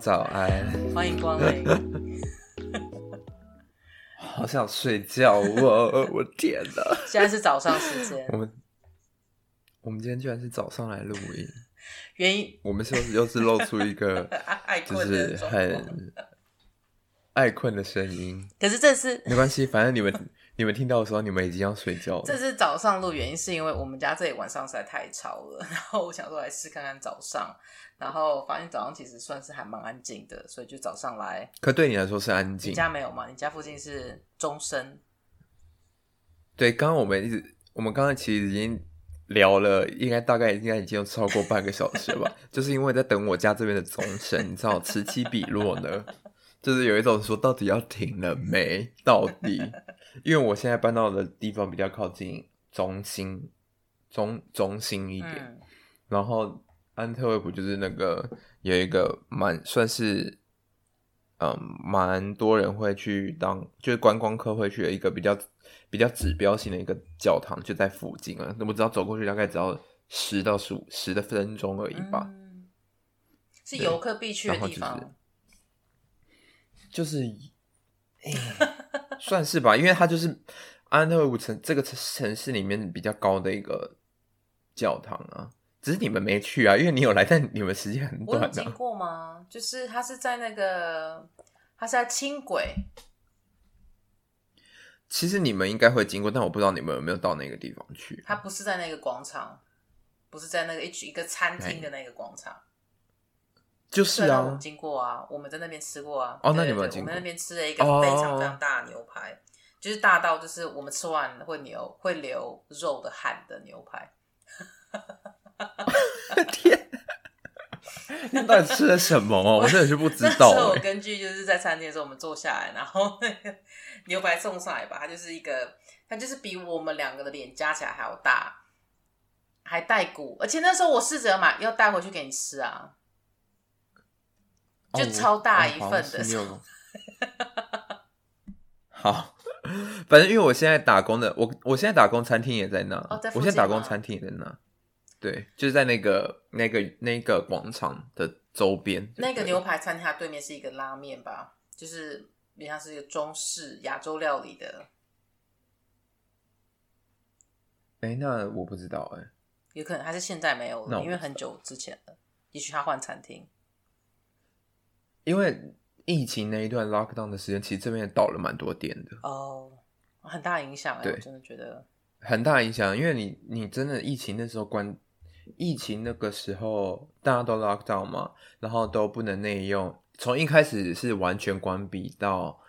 早安，欢迎光临。好想睡觉哦！我天哪！现在是早上时间。我们我们今天居然是早上来录音，原因我们是又是露出一个 就是很爱困的声音。可是这是没关系，反正你们你们听到的时候，你们已经要睡觉了。这是早上录，原因是因为我们家这里晚上实在太吵了，然后我想说来试看看早上。然后发现早上其实算是还蛮安静的，所以就早上来。可对你来说是安静？你家没有吗？你家附近是钟声。对，刚刚我们一直，我们刚刚其实已经聊了，应该大概应该已经有超过半个小时了吧？就是因为在等我家这边的钟声，你知道此起彼落呢，就是有一种说到底要停了没？到底？因为我现在搬到的地方比较靠近中心，中中心一点，嗯、然后。安特卫普就是那个有一个蛮算是，嗯，蛮多人会去当，就是观光客会去的一个比较比较指标性的一个教堂，就在附近啊。那我只要走过去，大概只要十到十五十的分钟而已吧。嗯、是游客必去的地方。就是，就是欸、算是吧，因为它就是安特卫普城这个城市里面比较高的一个教堂啊。只是你们没去啊，因为你有来，但你们时间很短。我有经过吗？就是他是在那个，他是在轻轨。其实你们应该会经过，但我不知道你们有没有到那个地方去。他不是在那个广场，不是在那个一一个餐厅的那个广场。就是啊，我们经过啊，我们在那边吃过啊。哦，那你们经过？我们那边吃了一个非常非常大的牛排，哦、就是大到就是我们吃完会流会流肉的汗的牛排。天，你到底吃了什么哦？我真的是不知道。我根据就是在餐厅的时候，我们坐下来，然后那个牛排送上来吧，它就是一个，它就是比我们两个的脸加起来还要大，还带骨，而且那时候我试着买要带回去给你吃啊，就超大一份的。哦哦、好，好，反正因为我现在打工的，我我现在打工餐厅也在那，哦、在我现在打工餐厅也在那。对，就是在那个那个那个广场的周边。那个牛排餐厅它对面是一个拉面吧，就是比较是一个中式亚洲料理的。哎，那我不知道哎，有可能还是现在没有了，因为很久之前了。也许他换餐厅。因为疫情那一段 lockdown 的时间，其实这边也倒了蛮多店的。哦，很大影响哎，对我真的觉得很大影响，因为你你真的疫情那时候关。疫情那个时候，大家都 lock down 嘛，然后都不能内用。从一开始是完全关闭到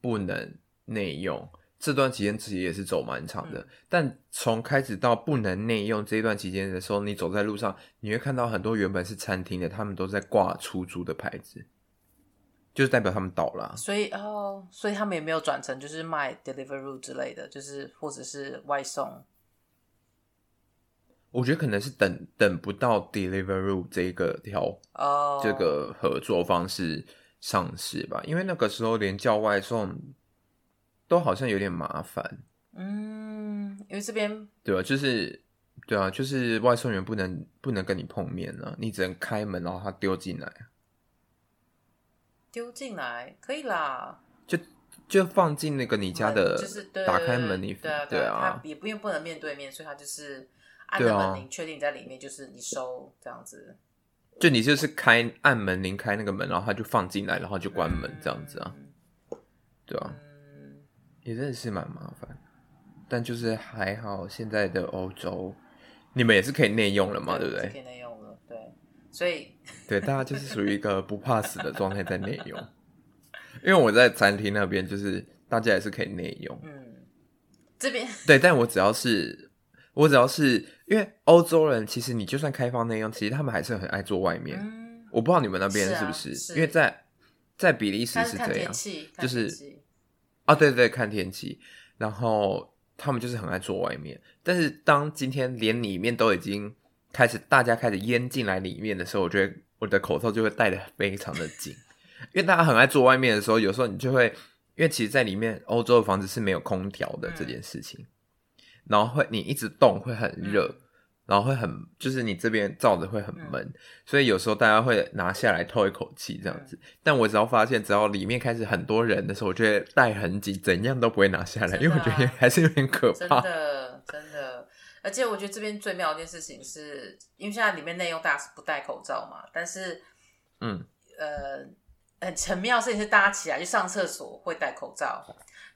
不能内用，这段期间自己也是走蛮长的。嗯、但从开始到不能内用这一段期间的时候，你走在路上，你会看到很多原本是餐厅的，他们都在挂出租的牌子，就是代表他们倒了、啊。所以哦，所以他们也没有转成就是卖 Deliveroo 之类的，就是或者是外送。我觉得可能是等等不到 Deliveroo 这个条，oh. 这个合作方式上市吧，因为那个时候连叫外送都好像有点麻烦。嗯，因为这边对啊，就是对啊，就是外送员不能不能跟你碰面啊，你只能开门，然后他丢进来。丢进来可以啦，就就放进那个你家的，就是打开门你，对啊对啊，他也不因为不能面对面，所以他就是。按着门铃，确定在里面就是你收这样子，就你就是开按门铃开那个门，然后他就放进来，然后就关门这样子啊，嗯、对啊，嗯、也真的是蛮麻烦，但就是还好，现在的欧洲你们也是可以内用了嘛，对，对不对？可以内用了，对，所以 对大家就是属于一个不怕死的状态在内用，因为我在餐厅那边就是大家也是可以内用，嗯，这边。对，但我只要是。我只要是因为欧洲人，其实你就算开放内用，其实他们还是很爱坐外面。嗯、我不知道你们那边是不是？是啊、是因为在在比利时是这样，就是啊，对对对，看天气。然后他们就是很爱坐外面。但是当今天连里面都已经开始，大家开始淹进来里面的时候，我觉得我的口罩就会戴的非常的紧，因为大家很爱坐外面的时候，有时候你就会，因为其实，在里面欧洲的房子是没有空调的这件事情。嗯然后会你一直动会很热，嗯、然后会很，就是你这边罩着会很闷，嗯、所以有时候大家会拿下来透一口气这样子。嗯、但我只要发现，只要里面开始很多人的时候，我觉得戴很紧，怎样都不会拿下来，啊、因为我觉得还是有点可怕。真的，真的。而且我觉得这边最妙的一件事情是，因为现在里面内用大家是不戴口罩嘛，但是，嗯，呃，很很妙的事情是，大家起来去上厕所会戴口罩。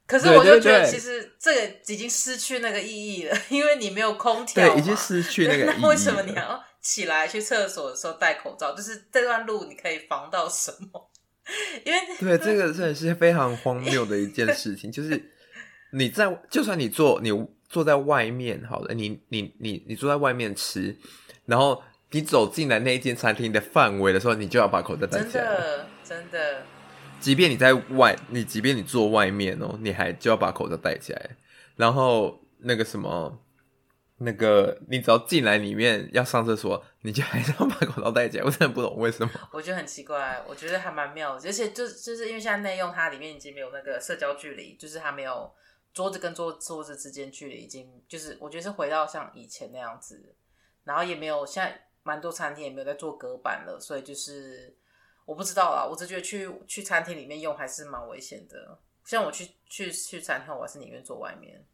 可是我就觉得，其实这个已经失去那个意义了，因为你没有空调，对，已经失去那个 意义。那为什么你要起来去厕所的时候戴口罩？就是这段路你可以防到什么？因为对，这个真的是非常荒谬的一件事情。就是你在，就算你坐，你坐在外面，好了，你你你你坐在外面吃，然后你走进来那一间餐厅的范围的时候，你就要把口罩戴起来。真的，真的。即便你在外，你即便你坐外面哦，你还就要把口罩戴起来。然后那个什么，那个你只要进来里面要上厕所，你就还是要把口罩戴起来。我真的不懂为什么。我觉得很奇怪，我觉得还蛮妙的，而且就就是因为现在内用它里面已经没有那个社交距离，就是它没有桌子跟桌桌子之间距离已经就是我觉得是回到像以前那样子，然后也没有现在蛮多餐厅也没有在做隔板了，所以就是。我不知道啦，我只觉得去去餐厅里面用还是蛮危险的。像我去去去餐厅，我还是宁愿坐外面。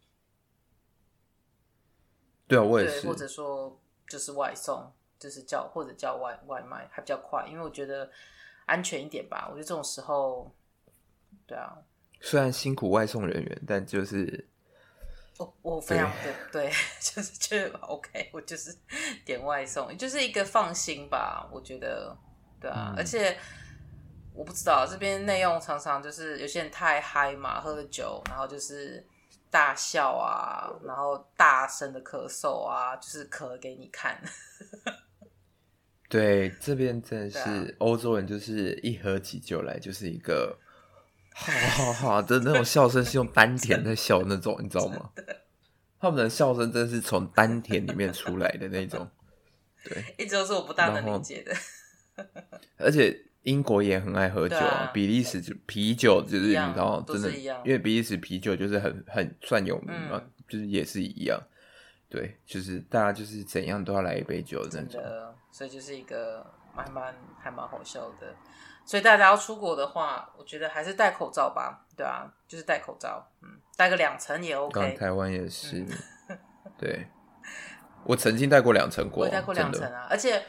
对啊，我也是。或者说就是外送，就是叫或者叫外外卖还比较快，因为我觉得安全一点吧。我觉得这种时候，对啊。虽然辛苦外送人员，但就是我我非常对，对，就是觉得 OK，我就是点外送，就是一个放心吧。我觉得。对啊，嗯、而且我不知道这边内用常常就是有些人太嗨嘛，喝了酒，然后就是大笑啊，然后大声的咳嗽啊，就是咳给你看。对，这边真的是欧洲人，就是一喝起酒来就是一个哈哈哈的那种笑声，是用丹田在笑那种，你知道吗？他们的笑声真的是从丹田里面出来的那种。对，一直都是我不大能理解的。而且英国也很爱喝酒比利时就啤酒就是你知道，真的，因为比利时啤酒就是很很算有名嘛，嗯、就是也是一样，对，就是大家就是怎样都要来一杯酒的那种，所以就是一个蛮蛮还蛮好笑的。所以大家要出国的话，我觉得还是戴口罩吧，对啊，就是戴口罩，嗯，戴个两层也 OK。台湾也是，嗯、对，我曾经戴过两层过，我戴过两层啊，而且。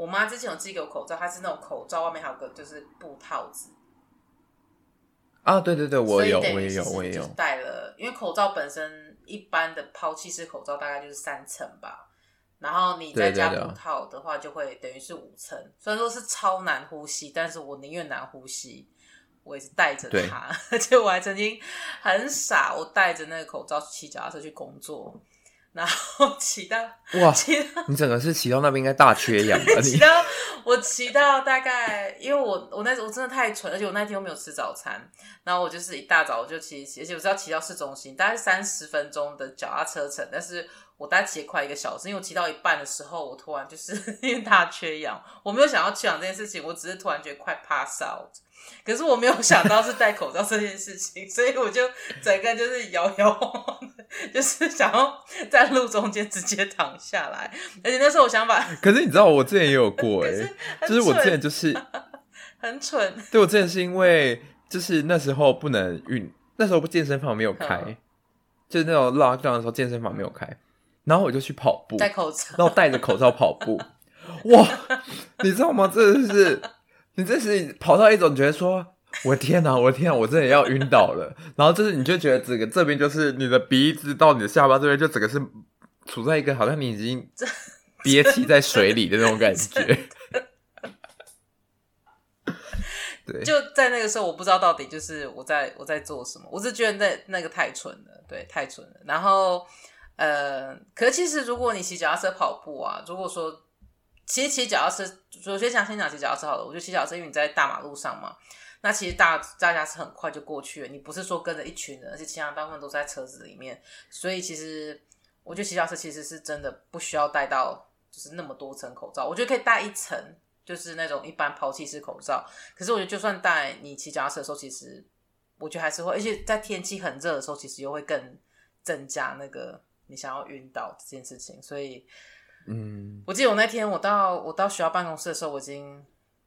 我妈之前有寄给我口罩，它是那种口罩外面还有个就是布套子。啊，对对对，我有，我也有，我也有戴了。因为口罩本身一般的抛弃式口罩大概就是三层吧，然后你再加布套的话，就会等于是五层。虽然说是超难呼吸，但是我宁愿难呼吸，我也是戴着它。而且我还曾经很傻，我戴着那个口罩骑脚踏车去工作。然后骑到 哇，骑到你整个是骑到那边应该大缺氧吧？骑到我骑到大概，因为我我那时候我真的太蠢，而且我那天又没有吃早餐，然后我就是一大早我就骑骑，而且我是要骑到市中心，大概三十分钟的脚踏车程，但是我大概骑了快一个小时，因为我骑到一半的时候，我突然就是 因为大缺氧，我没有想要缺氧这件事情，我只是突然觉得快 pass out。可是我没有想到是戴口罩这件事情，所以我就整个就是摇摇晃晃的，就是想要在路中间直接躺下来。而且那时候我想把，可是你知道我之前也有过 哎、欸，就是我之前就是很蠢。对，我之前是因为就是那时候不能运，那时候不健身房没有开，嗯、就是那种 lockdown 的时候健身房没有开，然后我就去跑步，戴口罩，然后戴着口罩跑步。哇，你知道吗？这是。你这是跑到一种觉得说，我天哪，我天哪，我真的要晕倒了。然后就是你就觉得整个这边就是你的鼻子到你的下巴这边，就整个是处在一个好像你已经憋气在水里的那种感觉。对，就在那个时候，我不知道到底就是我在我在做什么。我是觉得那那个太蠢了，对，太蠢了。然后呃，可是其实如果你骑脚踏车跑步啊，如果说。其实骑脚踏车，首先讲先讲骑脚踏车好了。我觉得骑脚踏车，因为你在大马路上嘛，那其实大大家是很快就过去了。你不是说跟着一群人，而且其他大部分都在车子里面，所以其实我觉得骑脚车其实是真的不需要戴到就是那么多层口罩。我觉得可以戴一层，就是那种一般抛弃式口罩。可是我觉得就算戴，你骑脚踏车的时候，其实我觉得还是会，而且在天气很热的时候，其实又会更增加那个你想要晕倒这件事情。所以。嗯，我记得我那天我到我到学校办公室的时候，我已经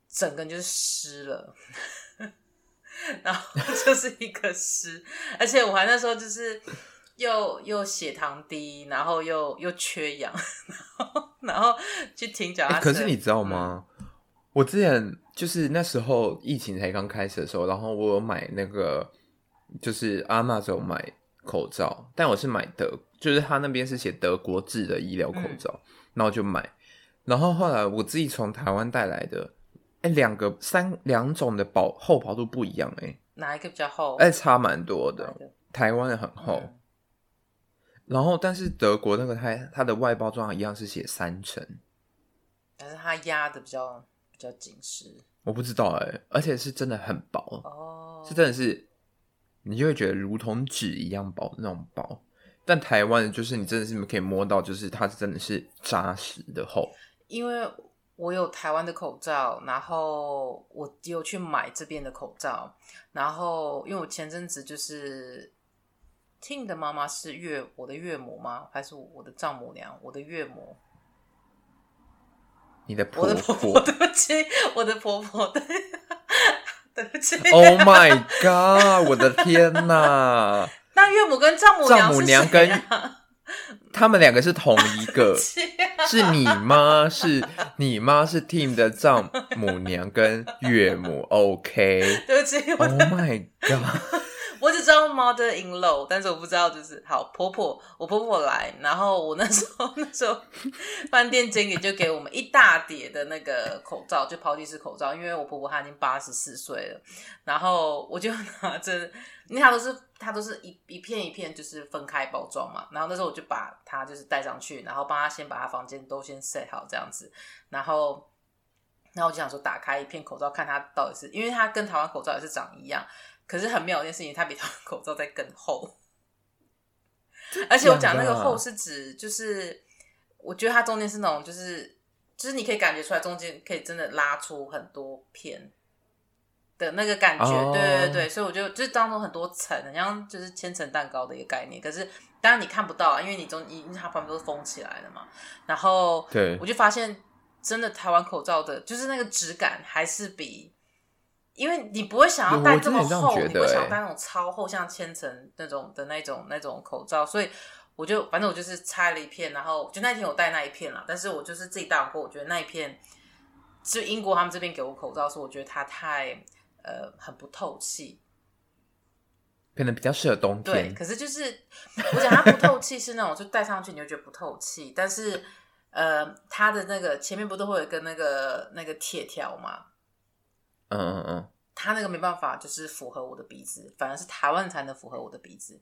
整个人就是湿了，然后 就是一个湿，而且我还那时候就是又又血糖低，然后又又缺氧，然后然后去停脚、欸。可是你知道吗？嗯、我之前就是那时候疫情才刚开始的时候，然后我有买那个就是阿妈有买口罩，但我是买德，就是他那边是写德国制的医疗口罩。嗯然后就买，然后后来我自己从台湾带来的，哎，两个三两种的薄厚薄度不一样，哎，哪一个比较厚？哎，差蛮多的。台湾的很厚，嗯、然后但是德国那个它它的外包装一样是写三层，但是它压的比较比较紧实。我不知道哎，而且是真的很薄哦，是真的是，你就会觉得如同纸一样薄那种薄。但台湾就是你真的是可以摸到，就是它真的是扎实的厚。因为我有台湾的口罩，然后我有去买这边的口罩，然后因为我前阵子就是 Tim 的妈妈是岳我的岳母吗？还是我的丈母娘？我的岳母？你的婆婆？我的婆婆？对不起，我的婆婆。对，对不起。Oh my god！我的天哪！那岳母跟丈母娘，丈母娘跟他们两个是同一个，是你妈，是你妈是 Team 的丈母娘跟岳母，OK？对不起，Oh my god！我只知道 mother in law，但是我不知道就是好婆婆，我婆婆来，然后我那时候那时候饭店经理就给我们一大叠的那个口罩，就抛弃式口罩，因为我婆婆她已经八十四岁了，然后我就拿着，因为它都是它都是一一片一片就是分开包装嘛，然后那时候我就把它就是带上去，然后帮他先把他房间都先 set 好这样子，然后然后我就想说打开一片口罩看他到底是，因为他跟台湾口罩也是长一样。可是很妙一件事情，他比台湾口罩再更厚，而且我讲那个厚是指，就是我觉得它中间是那种，就是就是你可以感觉出来，中间可以真的拉出很多片的那个感觉，对对对，所以我就就是当中很多层，好像就是千层蛋糕的一个概念。可是当然你看不到啊，因为你中因为它旁边都是封起来的嘛。然后对，我就发现真的台湾口罩的，就是那个质感还是比。因为你不会想要戴这么厚，你不会想要戴那种超厚，像千层那种的那种那种口罩，所以我就反正我就是拆了一片，然后就那天我戴那一片了，但是我就是自己戴完过，我觉得那一片就英国他们这边给我口罩，是我觉得它太呃很不透气，可能比较适合冬天。对，可是就是我讲它不透气是那种就戴上去你就觉得不透气，但是呃它的那个前面不都会有一个那个那个铁条嘛？嗯嗯嗯，它那个没办法，就是符合我的鼻子，反而是台湾才能符合我的鼻子。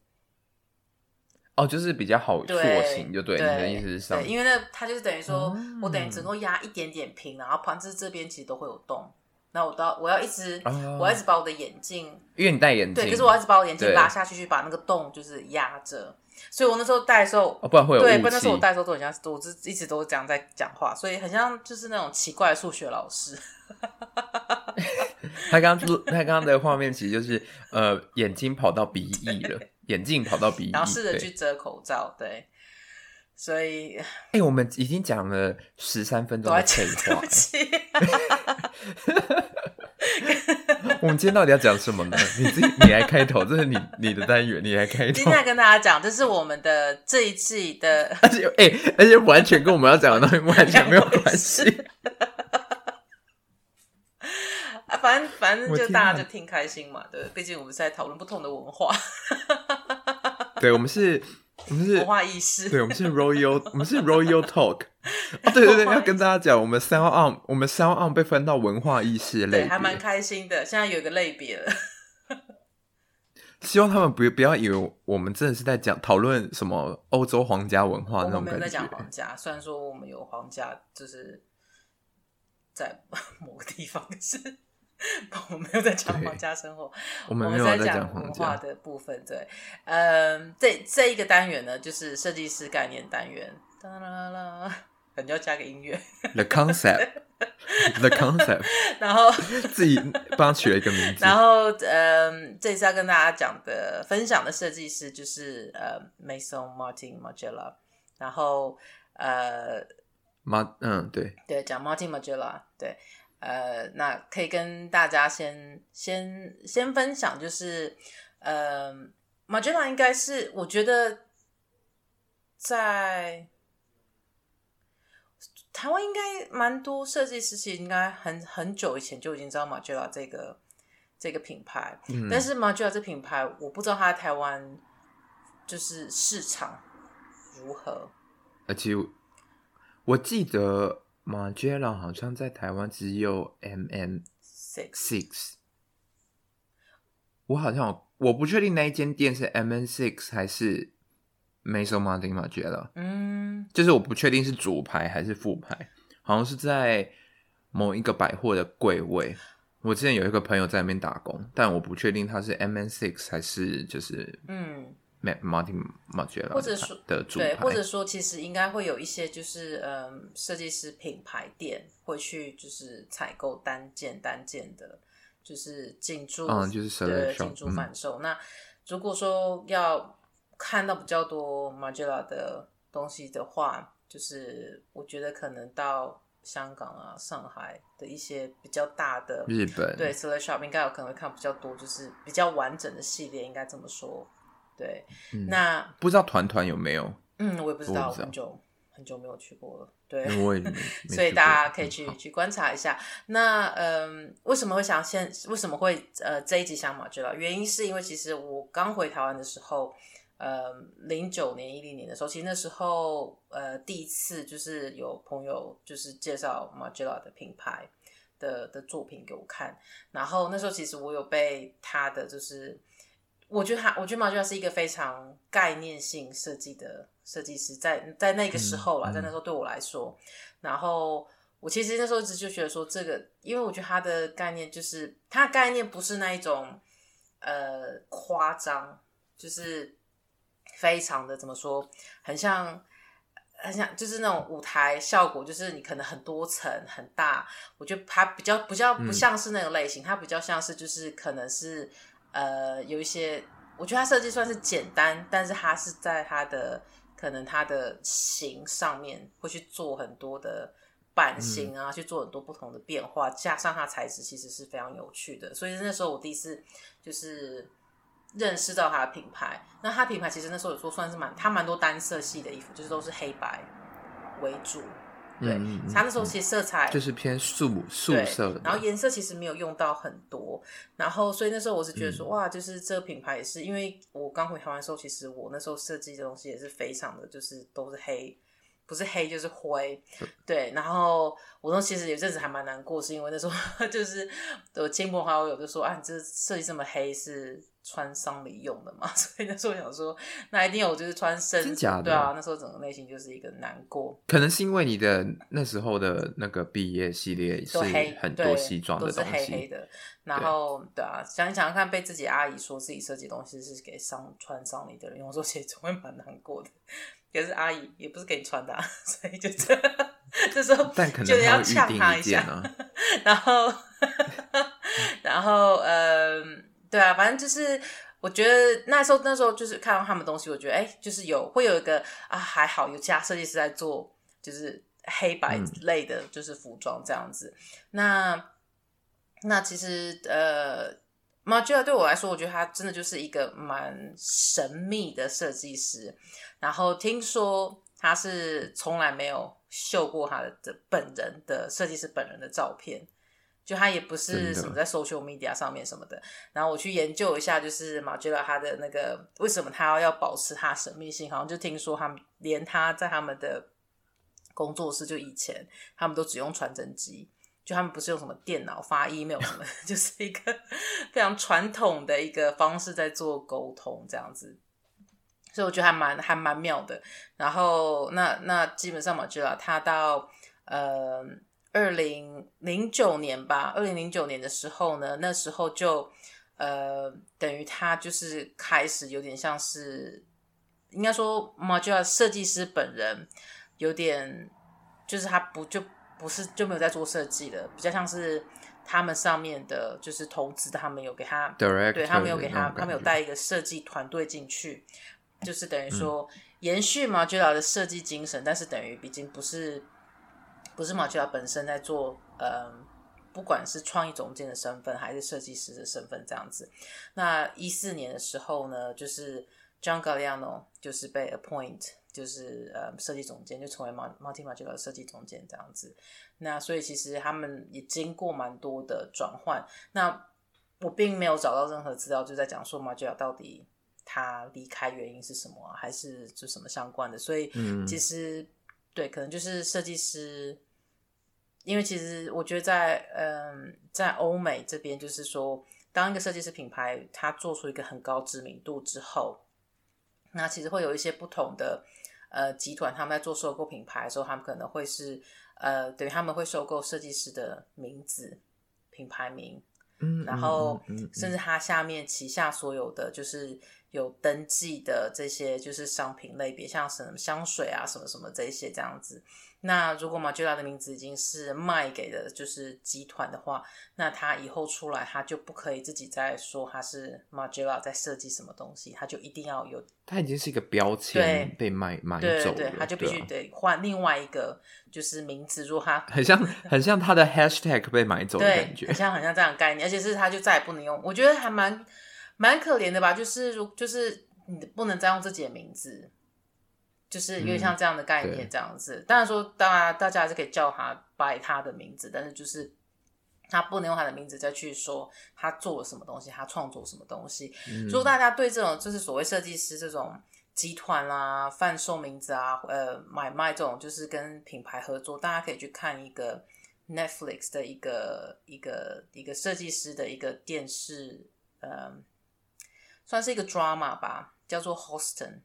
哦，就是比较好塑形，就对，对，你的意思是上，因为那它就是等于说、嗯、我等于只能够压一点点平，然后旁支这边其实都会有洞，那我都要我要一直、哦、我要一直把我的眼镜，因为你戴眼镜，对，可是我要一直把我的眼镜拉下去，去把那个洞就是压着，所以我那时候戴的时候，哦、不然会有对，不然那时候我戴的时候都很像，我是一直都这样在讲话，所以很像就是那种奇怪的数学老师。他刚刚他刚刚的画面其实就是呃，眼睛跑到鼻翼了，眼镜跑到鼻翼，然后试着去遮口罩，对，所以哎、欸，我们已经讲了十三分钟的废 话，我们今天到底要讲什么呢？你自己你来开头，这是你你的单元，你来开头。今天要跟大家讲，这是我们的这一季的，而且哎、欸，而且完全跟我们要讲的东西完全没有关系。反正反正就大家就挺开心嘛，对，毕竟我们是在讨论不同的文化。对，我们是，我们是文化意识。对，我们是 Royal，我们是 Royal Talk。哦，对对对，要跟大家讲，我们 SoundOn，我们 SoundOn 被分到文化意识类别，还蛮开心的。现在有一个类别了。希望他们不不要以为我们真的是在讲讨论什么欧洲皇家文化那种感觉。我们没有在讲皇家，虽然说我们有皇家，就是在某个地方是。我们没有在讲皇家生活，我们，没有在讲文化的部分。对，嗯，这这一个单元呢，就是设计师概念单元。哒啦啦，感觉要加个音乐。The concept，The concept。然后 自己帮他取了一个名字。然后，嗯，这次要跟大家讲的、分享的设计师就是呃，Maison Martin Margiela。然后，呃。马嗯对对，讲 Martin Margiela 对，呃，那可以跟大家先先先分享，就是呃，Margiela 应该是我觉得在台湾应该蛮多设计师，其实应该很很久以前就已经知道 Margiela 这个这个品牌，嗯、但是 Margiela 这品牌我不知道它在台湾就是市场如何，而且。我记得 Margiela 好像在台湾只有 MM Six，我好像我不确定那一间店是 MM Six 还是 Maison Martin Margiela，嗯，就是我不确定是主牌还是副牌，好像是在某一个百货的柜位。我之前有一个朋友在那边打工，但我不确定他是 MM Six 还是就是嗯。Martin Margiela 或者说的对，或者说其实应该会有一些就是嗯，设计师品牌店会去就是采购单件单件的，就是进驻，嗯，就是对进驻贩售。嗯、那如果说要看到比较多 Margiela 的东西的话，就是我觉得可能到香港啊、上海的一些比较大的日本对 Select Shop 应该有可能会看比较多，就是比较完整的系列，应该这么说。对，嗯、那不知道团团有没有？嗯，我也不知道，知道很久很久没有去过了。对，我也 所以大家可以去、嗯、去观察一下。那嗯、呃，为什么会想先？为什么会呃这一集想 Margiela？原因是因为其实我刚回台湾的时候，呃，零九年一零年的时候，其实那时候呃第一次就是有朋友就是介绍 Margiela 的品牌的的作品给我看，然后那时候其实我有被他的就是。我觉得他，我觉得 Margiela 是一个非常概念性设计的设计师，在在那个时候啦，在那时候对我来说，然后我其实那时候一直就觉得说，这个，因为我觉得他的概念就是，他的概念不是那一种呃夸张，就是非常的怎么说，很像很像就是那种舞台效果，就是你可能很多层很大，我觉得他比较比较不像是那个类型，他、嗯、比较像是就是可能是。呃，有一些，我觉得它设计算是简单，但是它是在它的可能它的形上面会去做很多的版型啊，嗯、去做很多不同的变化，加上它材质其实是非常有趣的，所以那时候我第一次就是认识到它的品牌。那它品牌其实那时候有说算是蛮，它蛮多单色系的衣服，就是都是黑白为主。对，他那时候其实色彩就是偏素素色的，然后颜色其实没有用到很多，然后所以那时候我是觉得说，嗯、哇，就是这个品牌也是，因为我刚回台湾的时候，其实我那时候设计的东西也是非常的，就是都是黑，不是黑就是灰，嗯、对，然后我说其实有阵子还蛮难过，是因为那时候 就是我亲朋好友就说，啊，你这设计这么黑是。穿丧礼用的嘛，所以那时候我想说，那一定有就是穿深，真假的？对啊，那时候整个内心就是一个难过。可能是因为你的那时候的那个毕业系列是很多西装的东西，都是黑黑的。然后对，对啊，想一想看，被自己阿姨说自己设计东西是给丧穿丧礼的人用，我说其实总会蛮难过的。可是阿姨也不是给你穿的，啊，所以就这 这时候就是要呛他一下。然后，然后嗯。对啊，反正就是我觉得那时候那时候就是看到他们东西，我觉得哎，就是有会有一个啊，还好有其他设计师在做，就是黑白类的，就是服装这样子。嗯、那那其实呃，Margiela 对我来说，我觉得他真的就是一个蛮神秘的设计师。然后听说他是从来没有秀过他的本人的设计师本人的照片。就他也不是什么在 social media 上面什么的，的然后我去研究一下，就是 Margiela 他的那个为什么他要要保持他神秘性，好像就听说他们连他在他们的工作室，就以前他们都只用传真机，就他们不是用什么电脑发 email 什么，就是一个非常传统的一个方式在做沟通这样子，所以我觉得还蛮还蛮妙的。然后那那基本上 Margiela 他到呃。二零零九年吧，二零零九年的时候呢，那时候就呃，等于他就是开始有点像是，应该说 Margiela 设计师本人有点，就是他不就不是就没有在做设计了，比较像是他们上面的，就是投资，他们有给他，Director 对他们有给他，他们有带一个设计团队进去，就是等于说延续 Margiela 的设计精神，但是等于毕竟不是。不是 Margiela 本身在做，呃，不管是创意总监的身份还是设计师的身份这样子。那一四年的时候呢，就是 John Galliano 就是被 appoint，就是呃设计总监，就成为 Martin Margiela 的设计总监这样子。那所以其实他们也经过蛮多的转换。那我并没有找到任何资料，就在讲说 Margiela 到底他离开原因是什么啊，还是就什么相关的。所以其实、嗯、对，可能就是设计师，因为其实我觉得在嗯在欧美这边，就是说当一个设计师品牌它做出一个很高知名度之后，那其实会有一些不同的呃集团，他们在做收购品牌的时候，他们可能会是呃等于他们会收购设计师的名字、品牌名。嗯，然后甚至他下面旗下所有的就是有登记的这些就是商品类别，像什么香水啊什么什么这些这样子。那如果 Margiela 的名字已经是卖给的就是集团的话，那他以后出来他就不可以自己再说他是 Margiela 在设计什么东西，他就一定要有。他已经是一个标签被卖买走了，对，他就必须得换另外一个就是名字。如果他很像很像他的 Hashtag 被买走的感觉，很像很像这样的概念，而且是他就再也不能用。我觉得还蛮蛮可怜的吧，就是如就是你不能再用自己的名字。就是有点像这样的概念，这样子。嗯、当然说，大家大家还是可以叫他 by 他的名字，但是就是他不能用他的名字再去说他做了什么东西，他创作什么东西。嗯、如果大家对这种就是所谓设计师这种集团啦、贩售名字啊、呃买卖这种，就是跟品牌合作，大家可以去看一个 Netflix 的一个一个一个设计师的一个电视，呃，算是一个 drama 吧，叫做 Houston。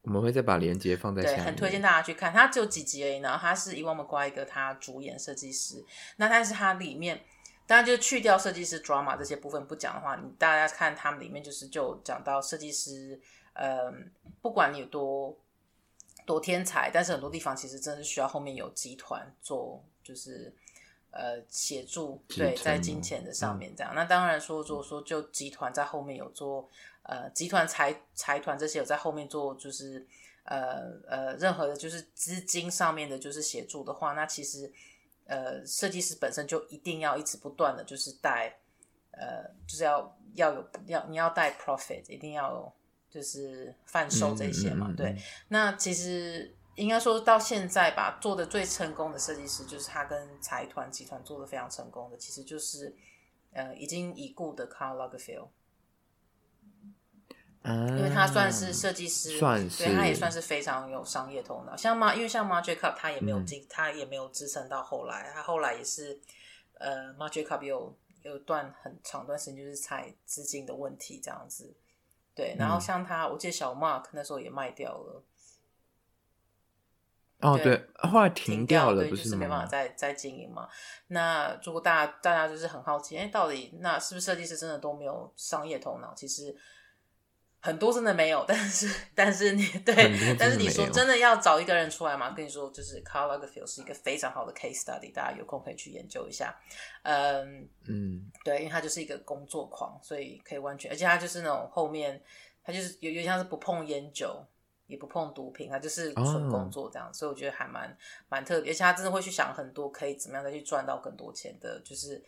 我们会再把链接放在下面。对，很推荐大家去看。它只有几集而已，然后它是 Ewan McGregor 他主演设计师。那但是它里面，当然就去掉设计师 drama 这些部分不讲的话，你大家看他们里面就是就讲到设计师，呃，不管你有多多天才，但是很多地方其实真的是需要后面有集团做，就是呃协助，对，在金钱的上面这样。嗯、那当然说，如果说就集团在后面有做。呃，集团财财团这些有在后面做，就是呃呃，任何的，就是资金上面的，就是协助的话，那其实呃，设计师本身就一定要一直不断的，就是带呃，就是要要有要你要带 profit，一定要有就是贩售这些嘛，嗯嗯嗯嗯对。那其实应该说到现在吧，做的最成功的设计师，就是他跟财团集团做的非常成功的，其实就是呃已经已故的 Carl Lagerfeld，。因为他算是设计师，算是对，他也算是非常有商业头脑。像马，因为像 Jacobs 他也没有进，嗯、他也没有支撑到后来。他后来也是，呃 Jacobs 有有段很长段时间就是财资金的问题这样子。对，然后像他，我记得小 Mark 那时候也卖掉了。哦，对，对后来停掉了，对，就是没办法再再经营嘛。那如果大家大家就是很好奇，哎，到底那是不是设计师真的都没有商业头脑？其实。很多真的没有，但是但是你对，但是你说真的要找一个人出来嘛？跟你说，就是 Carl Lagerfeld 是一个非常好的 case study，大家有空可以去研究一下。嗯嗯，对，因为他就是一个工作狂，所以可以完全，而且他就是那种后面他就是有有点像是不碰烟酒，也不碰毒品，他就是纯工作这样，哦、所以我觉得还蛮蛮特别，而且他真的会去想很多可以怎么样再去赚到更多钱的，就是。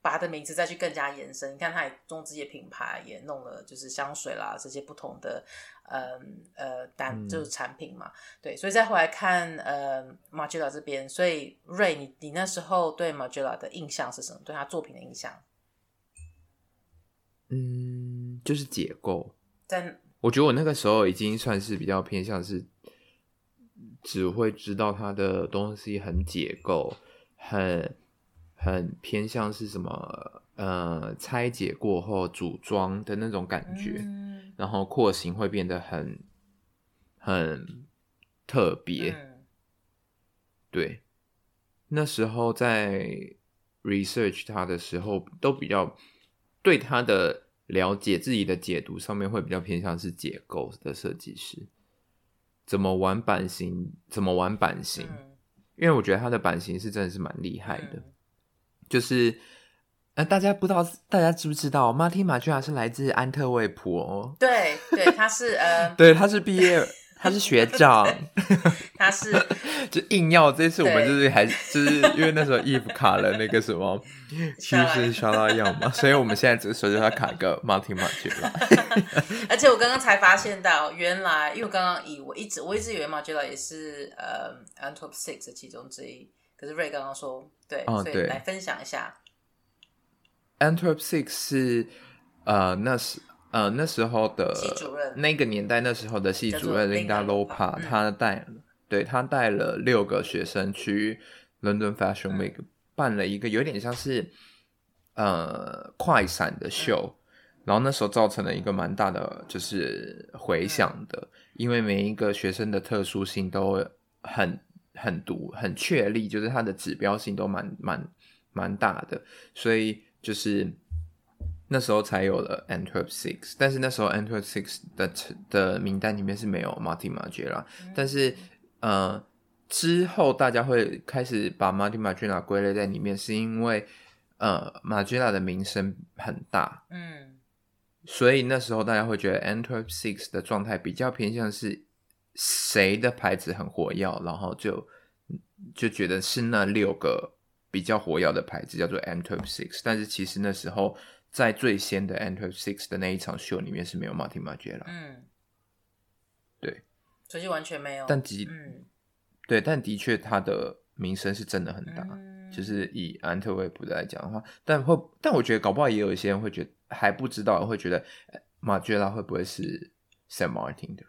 把他的名字再去更加延伸，你看他也中资业品牌也弄了，就是香水啦这些不同的，嗯呃单就是产品嘛，嗯、对，所以再回来看呃 Margiela 这边，所以 Ray 你你那时候对 Margiela 的印象是什么？对他作品的印象？嗯，就是解构。在我觉得我那个时候已经算是比较偏向是，只会知道他的东西很解构，很。很偏向是什么？呃，拆解过后组装的那种感觉，嗯、然后廓形会变得很很特别。嗯、对，那时候在 research 它的时候，都比较对它的了解、自己的解读上面会比较偏向是解构的设计师，怎么玩版型，怎么玩版型，嗯、因为我觉得他的版型是真的是蛮厉害的。嗯就是，呃，大家不知道，大家知不知道，Martin Margiela 是来自安特卫普哦？对，对，他是呃，对，他是毕业，他是学长，他是就硬要这次我们就是还就是因为那时候 Eve 卡了那个什么，其实是沙拉样嘛，所以我们现在只是说叫他卡个 Martin Margiela。而且我刚刚才发现到，原来因为我刚刚以为我一直我一直以为 Margiela 也是呃 Antwerp Six 的其中之一，可是 Ray 刚刚说对，哦、所以来分享一下 Antwerp Six 是呃那是。呃，那时候的那个年代，那时候的系主任 Linda Lopa，他带，对，他带了六个学生去 London Fashion Week，嗯、办了一个有点像是呃快闪的秀，然后那时候造成了一个蛮大的就是回响的，嗯、因为每一个学生的特殊性都很很独很确立，就是他的指标性都蛮蛮蛮大的，所以就是。那时候才有了 Antwerp Six，但是那时候 Antwerp Six 的的名单里面是没有 Martin Margiela，嗯、但是呃之后大家会开始把 Martin Margiela 归类在里面，是因为呃 Margiela 的名声很大，嗯，所以那时候大家会觉得 Antwerp Six 的状态比较偏向是谁的牌子很火药，然后就就觉得是那六个比较火药的牌子叫做 Antwerp Six，但是其实那时候。在最先的 Antwerp Six 的那一场秀里面是没有 Martin Margiela，嗯，对，所以就完全没有。但的，嗯，对，但的确他的名声是真的很大，嗯、就是以安特卫普来讲的话，但会，但我觉得搞不好也有一些人会觉得还不知道，会觉得 Margiela 会不会是 Saint Martin 的？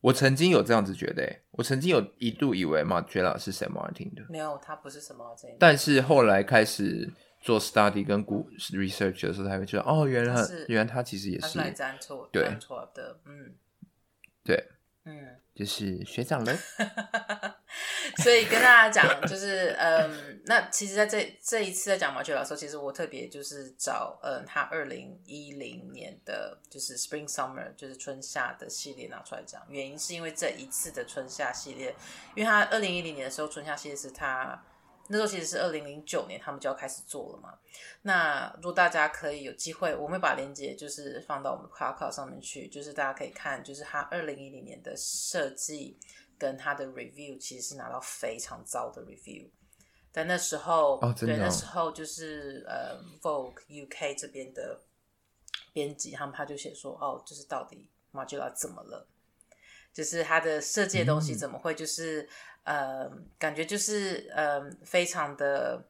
我曾经有这样子觉得，我曾经有一度以为 Margiela 是 Saint Martin 的，没有，他不是什么这，但是后来开始。做 study 跟 research 的时候，才会知道哦，原来是原来他其实也是对错的，嗯，对，嗯，就是学长了。所以跟大家讲，就是嗯，那其实在这这一次在讲 Margiela 的时候，其实我特别就是找嗯他二零一零年的就是 Spring Summer 就是春夏的系列拿出来讲，原因是因为这一次的春夏系列，因为他二零一零年的时候春夏系列是他。那时候其实是二零零九年，他们就要开始做了嘛。那如果大家可以有机会，我们会把链接就是放到我们的 Quidcast 上面去，就是大家可以看，就是他二零一零年的设计跟他的 review 其实是拿到非常糟的 review。但那时候，哦、对，那时候就是呃 Vogue UK 这边的编辑，他们他就写说，哦，就是到底 Margiela 怎么了？就是他的设计的东西怎么会就是。嗯呃，感觉就是呃，非常的，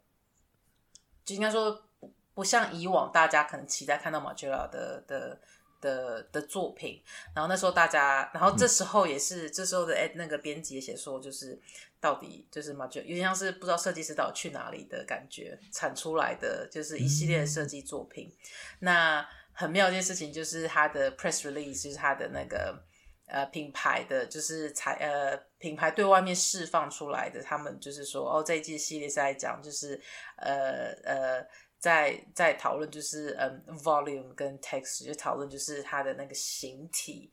就应该说不不像以往大家可能期待看到 Margiela 的的的的作品。然后那时候大家，然后这时候也是、嗯、这时候的哎，那个编辑也写说，就是到底就是 Margiela 有点像是不知道设计师到底去哪里的感觉，产出来的就是一系列的设计作品。嗯、那很妙一件事情就是他的 press release，就是他的那个。呃，品牌的就是才呃，品牌对外面释放出来的，他们就是说，哦，这一季系列是在讲，就是呃呃，在在讨论就是嗯，volume 跟 text，就讨论就是它的那个形体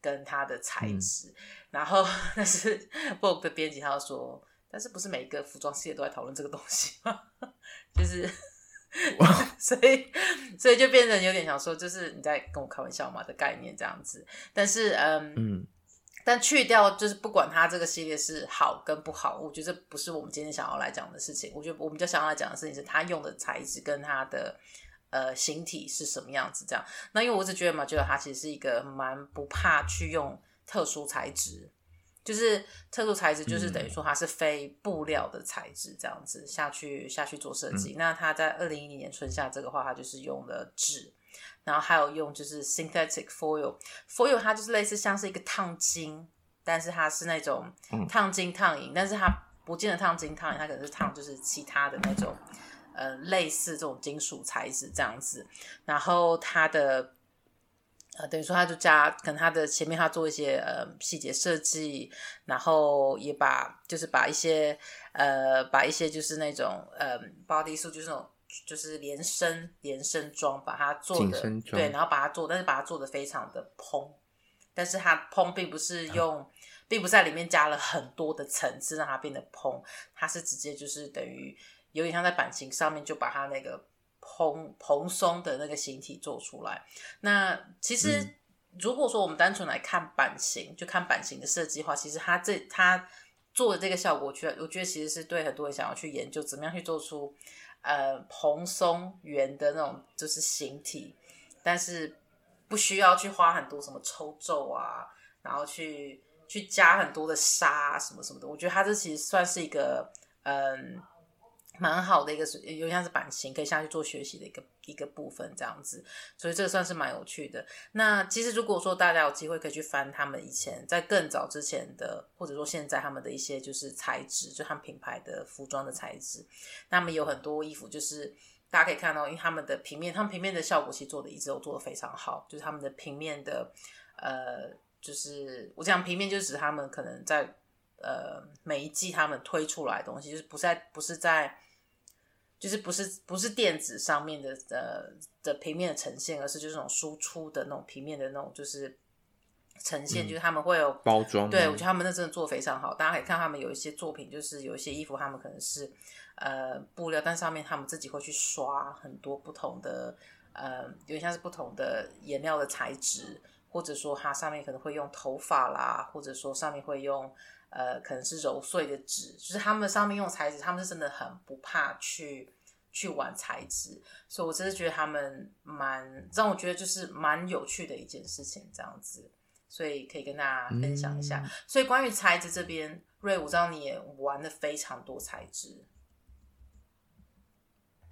跟它的材质。嗯、然后，但是 Vogue 的编辑他说，但是不是每一个服装系列都在讨论这个东西吗？就是。所以，所以就变成有点想说，就是你在跟我开玩笑嘛的概念这样子。但是，嗯，嗯，但去掉就是不管它这个系列是好跟不好，我觉得这不是我们今天想要来讲的事情。我觉得我们就想要来讲的事情是它用的材质跟它的呃形体是什么样子这样。那因为我只觉得嘛，觉得它其实是一个蛮不怕去用特殊材质。就是特殊材质，就是等于说它是非布料的材质，这样子下去下去做设计。嗯、那它在二零一零年春夏这个话，它就是用了纸，然后还有用就是 synthetic foil，foil 它就是类似像是一个烫金，但是它是那种烫金烫银，但是它不见得烫金烫银，它可能是烫就是其他的那种呃类似这种金属材质这样子，然后它的。呃，等于说他就加，可能他的前面他做一些呃细节设计，然后也把就是把一些呃把一些就是那种呃 body suit 就是那种就是连身连身装把它做的对，然后把它做，但是把它做的非常的蓬，但是它蓬并不是用，啊、并不是在里面加了很多的层次让它变得蓬，它是直接就是等于有点像在版型上面就把它那个。蓬蓬松的那个形体做出来，那其实如果说我们单纯来看版型，就看版型的设计的话，其实它这它做的这个效果，我觉得我觉得其实是对很多人想要去研究怎么样去做出呃蓬松圆的那种就是形体，但是不需要去花很多什么抽皱啊，然后去去加很多的纱什么什么的。我觉得它这其实算是一个嗯。蛮好的一个，有点像是版型，可以下去做学习的一个一个部分这样子，所以这个算是蛮有趣的。那其实如果说大家有机会可以去翻他们以前在更早之前的，或者说现在他们的一些就是材质，就他们品牌的服装的材质，那么有很多衣服就是大家可以看到，因为他们的平面，他们平面的效果其实做的一直都做的非常好，就是他们的平面的呃，就是我讲平面就是指他们可能在呃每一季他们推出来的东西，就是不在不是在。就是不是不是电子上面的呃的平面的呈现，而是就是那种输出的那种平面的那种就是呈现，嗯、就是他们会有包装。对，我觉得他们那真的做得非常好，大家可以看他们有一些作品，就是有一些衣服，他们可能是呃布料，但上面他们自己会去刷很多不同的呃，有点像是不同的颜料的材质，或者说它上面可能会用头发啦，或者说上面会用。呃，可能是揉碎的纸，就是他们上面用材质，他们是真的很不怕去去玩材质，所以我真的觉得他们蛮让我觉得就是蛮有趣的一件事情，这样子，所以可以跟大家分享一下。嗯、所以关于材质这边，瑞，我知道你也玩了非常多材质，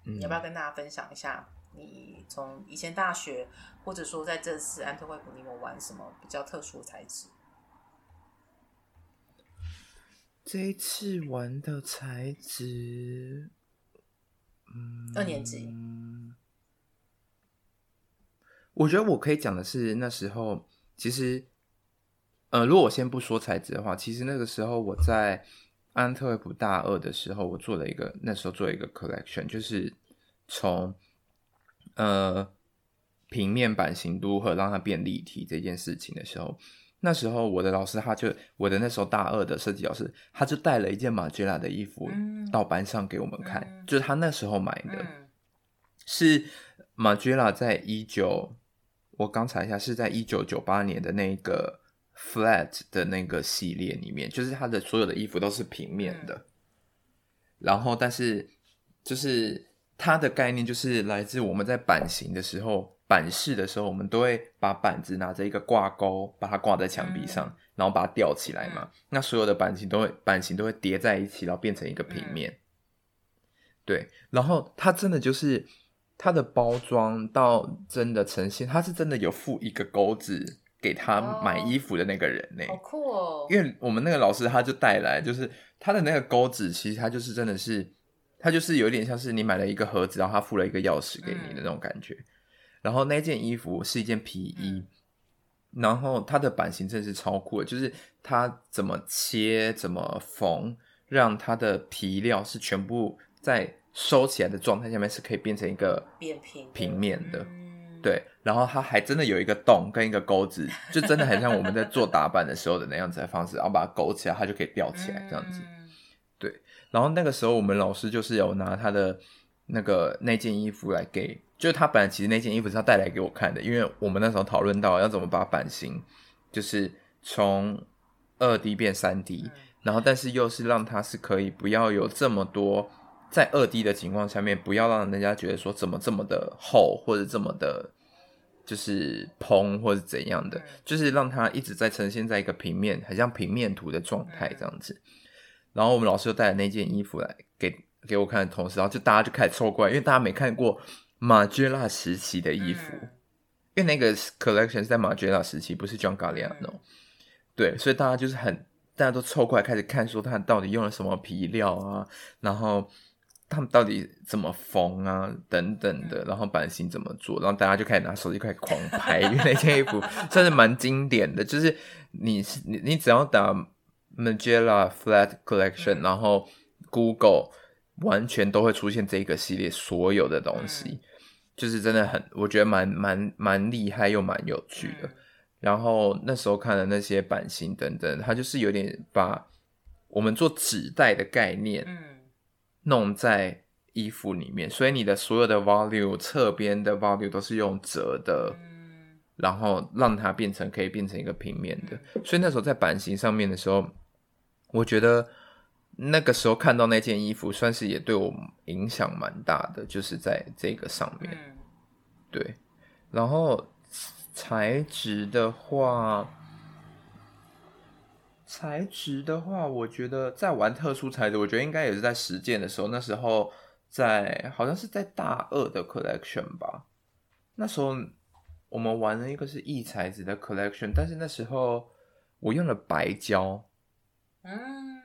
嗯、你要不要跟大家分享一下？你从以前大学，或者说在这次安特卫普，你有玩什么比较特殊的材质？这一次玩的材质，嗯，二年级。我觉得我可以讲的是，那时候其实，呃，如果我先不说材质的话，其实那个时候我在安特卫普大二的时候，我做了一个，那时候做了一个 collection，就是从呃平面版型如何让它变立体这件事情的时候。那时候我的老师他就我的那时候大二的设计老师他就带了一件马吉拉的衣服到班上给我们看，嗯、就是他那时候买的，嗯、是马吉拉在一九我刚查一下是在一九九八年的那个 flat 的那个系列里面，就是他的所有的衣服都是平面的，嗯、然后但是就是它的概念就是来自我们在版型的时候。版式的时候，我们都会把板子拿着一个挂钩，把它挂在墙壁上，嗯、然后把它吊起来嘛。嗯、那所有的版型都会版型都会叠在一起，然后变成一个平面。嗯、对，然后它真的就是它的包装到真的呈现，它是真的有附一个钩子给他买衣服的那个人呢、欸。好酷哦！因为我们那个老师他就带来，就是他的那个钩子，其实他就是真的是，他就是有点像是你买了一个盒子，然后他附了一个钥匙给你的那种感觉。嗯然后那件衣服是一件皮衣，然后它的版型真的是超酷的，就是它怎么切、怎么缝，让它的皮料是全部在收起来的状态下面是可以变成一个扁平平面的，对。然后它还真的有一个洞跟一个钩子，就真的很像我们在做打板的时候的那样子的方式，然后把它勾起来，它就可以吊起来这样子。对。然后那个时候我们老师就是有拿他的那个那件衣服来给。就是他本来其实那件衣服是他带来给我看的，因为我们那时候讨论到要怎么把版型，就是从二 D 变三 D，嗯、然后但是又是让它是可以不要有这么多在二 D 的情况下面，不要让人家觉得说怎么这么的厚或者这么的，就是蓬或者怎样的，嗯、就是让它一直在呈现在一个平面，很像平面图的状态这样子。嗯、然后我们老师又带了那件衣服来给给我看的同时，然后就大家就开始凑过来，因为大家没看过。马吉拉时期的衣服，嗯、因为那个 collection 是在马吉拉时期，不是 John Galliano，嗯、对，所以大家就是很，大家都凑过来开始看，说他到底用了什么皮料啊，然后他们到底怎么缝啊，等等的，然后版型怎么做，然后大家就开始拿手机开始狂拍，因为那件衣服 算是蛮经典的，就是你是你你只要打 Margiela Flat Collection，嗯、然后 Google 完全都会出现这个系列所有的东西。嗯就是真的很，我觉得蛮蛮蛮厉害又蛮有趣的。嗯、然后那时候看的那些版型等等，它就是有点把我们做纸袋的概念，弄在衣服里面。嗯、所以你的所有的 volume 侧边的 volume 都是用折的，然后让它变成可以变成一个平面的。所以那时候在版型上面的时候，我觉得那个时候看到那件衣服，算是也对我影响蛮大的，就是在这个上面。对，然后材质的话。材质的话，我觉得在玩特殊材质，我觉得应该也是在实践的时候。那时候在好像是在大二的 collection 吧。那时候我们玩了一个是异材质的 collection，但是那时候我用了白胶。嗯，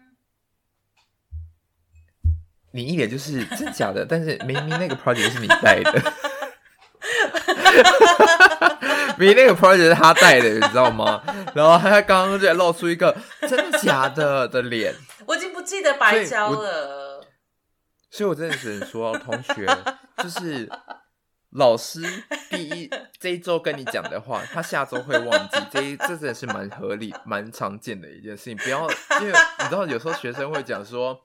你一脸就是真假的，但是明明那个 project 是你带的。明明那个 project 是他带的，你知道吗？然后他刚刚就露出一个真的假的的脸。我已经不记得白交了，所以我真的只能说，同学就是老师第一这一周跟你讲的话，他下周会忘记。这一这真的是蛮合理、蛮常见的一件事情。不要，因为你知道，有时候学生会讲说。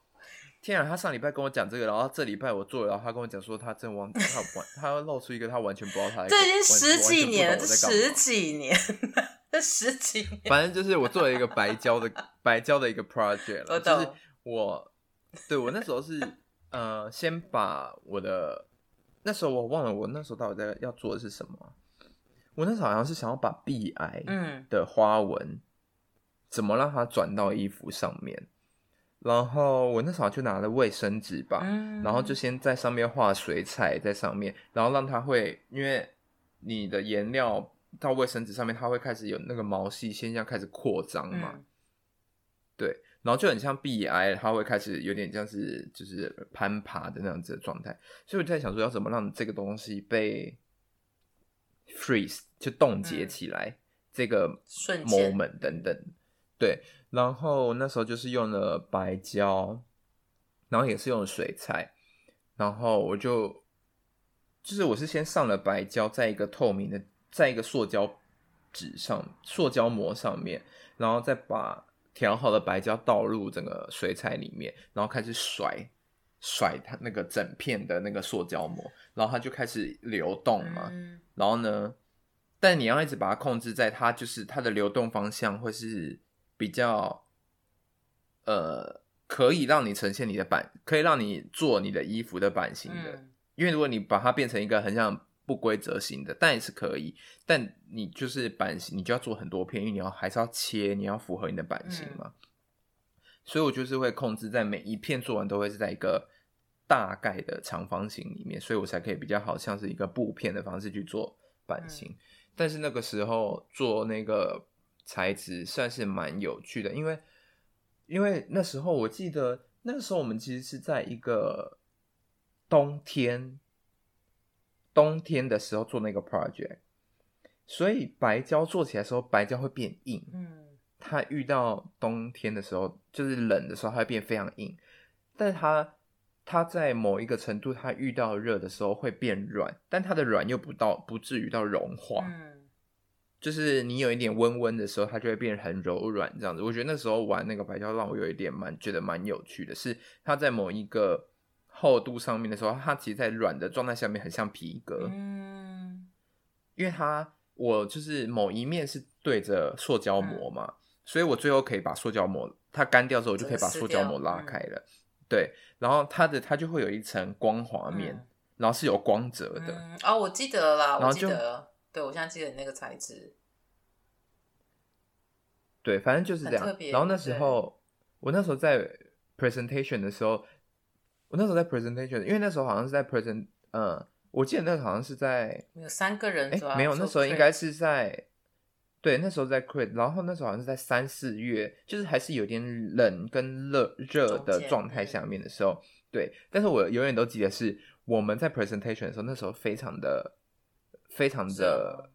天啊！他上礼拜跟我讲这个，然后这礼拜我做了，然后他跟我讲说他真忘，他完，他要露出一个他完全不知道他。这已经十几年了，这十几年，这十几年。反正就是我做了一个白胶的白胶的一个 project 了，就是我对我那时候是呃，先把我的那时候我忘了我那时候到底在要做的是什么。我那时候好像是想要把 B I 嗯的花纹、嗯、怎么让它转到衣服上面。然后我那时候就拿了卫生纸吧，嗯、然后就先在上面画水彩在上面，然后让它会，因为你的颜料到卫生纸上面，它会开始有那个毛细现象开始扩张嘛，嗯、对，然后就很像 B I，，它会开始有点像是就是攀爬的那样子的状态，所以我在想说要怎么让这个东西被 freeze 就冻结起来，嗯、这个 moment 等等，对。然后那时候就是用了白胶，然后也是用了水彩，然后我就就是我是先上了白胶，在一个透明的，在一个塑胶纸上、塑胶膜上面，然后再把调好的白胶倒入整个水彩里面，然后开始甩甩它那个整片的那个塑胶膜，然后它就开始流动嘛。然后呢，但你要一直把它控制在它就是它的流动方向会是。比较，呃，可以让你呈现你的版，可以让你做你的衣服的版型的。嗯、因为如果你把它变成一个很像不规则型的，但也是可以。但你就是版型，你就要做很多片，因为你要还是要切，你要符合你的版型嘛。嗯、所以我就是会控制在每一片做完都会是在一个大概的长方形里面，所以我才可以比较好像是一个布片的方式去做版型。嗯、但是那个时候做那个。材质算是蛮有趣的，因为因为那时候我记得那个时候我们其实是在一个冬天，冬天的时候做那个 project，所以白胶做起来的时候白胶会变硬，嗯，它遇到冬天的时候就是冷的时候它会变非常硬，但是它它在某一个程度它遇到热的时候会变软，但它的软又不到不至于到融化，嗯。就是你有一点温温的时候，它就会变得很柔软这样子。我觉得那时候玩那个白胶让我有一点蛮觉得蛮有趣的，是它在某一个厚度上面的时候，它其实，在软的状态下面很像皮革。嗯，因为它我就是某一面是对着塑胶膜嘛，嗯、所以我最后可以把塑胶膜它干掉之后，我就可以把塑胶膜拉开了。嗯、对，然后它的它就会有一层光滑面，嗯、然后是有光泽的。嗯、哦，我记得了，我记得。对，我现在记得你那个材质。对，反正就是这样。然后那时候，我那时候在 presentation 的时候，我那时候在 presentation，因为那时候好像是在 present，嗯，我记得那个好像是在有三个人，哎，没有，那时候应该是在，对，那时候在 create，然后那时候好像是在三四月，就是还是有点冷跟热热的状态下面的时候，对。但是我永远都记得是我们在 presentation 的时候，那时候非常的。非常的，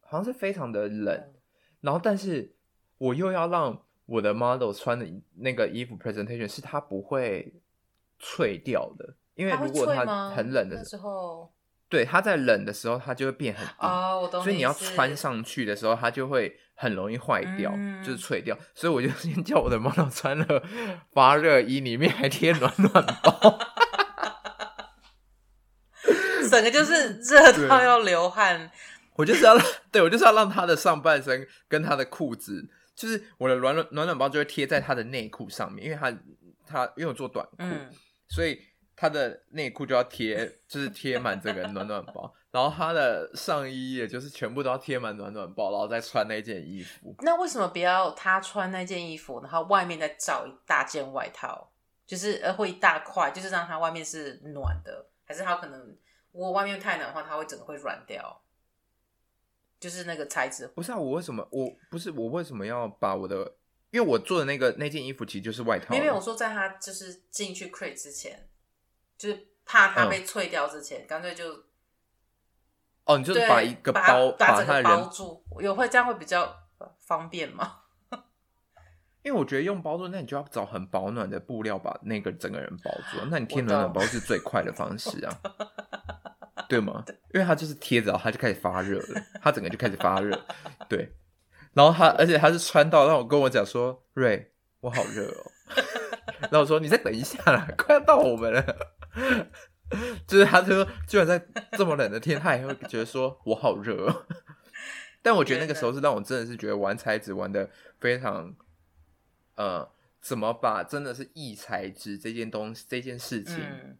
好像是非常的冷，嗯、然后但是我又要让我的 model 穿的那个衣服 presentation 是它不会脆掉的，因为如果它很冷的时候，对，它在冷的时候它就会变很硬，哦、所以你要穿上去的时候它就会很容易坏掉，嗯、就是脆掉，所以我就先叫我的 model 穿了发热衣，里面还贴暖暖包。整个就是热到要流汗，我就是要让 对我就是要让他的上半身跟他的裤子，就是我的暖暖暖暖包就会贴在他的内裤上面，因为他他因为我做短裤，嗯、所以他的内裤就要贴，就是贴满这个暖暖包，然后他的上衣也就是全部都要贴满暖暖包，然后再穿那件衣服。那为什么不要他穿那件衣服，然后外面再罩一大件外套，就是呃会一大块，就是让他外面是暖的，还是他可能如果外面太暖的话，它会整个会软掉？就是那个材质，不是啊？我为什么我不是我为什么要把我的？因为我做的那个那件衣服其实就是外套。因为我说在它就是进去 crate 之前，就是怕它被脆掉之前，干、嗯、脆就哦，你就是把一个包把，把它包住，有会这样会比较方便吗？因为我觉得用包住，那你就要找很保暖的布料把那个整个人包住，那你贴暖暖包是最快的方式啊。对吗？因为他就是贴着，他就开始发热了，他整个就开始发热。对，然后他，而且他是穿到让我跟我讲说，瑞，我好热哦。然后我说，你再等一下啦，快要到我们了。就是他说，居然在这么冷的天，他也会觉得说我好热哦。但我觉得那个时候是让我真的是觉得玩材质玩的非常，呃，怎么把真的是异材质这件东西这件事情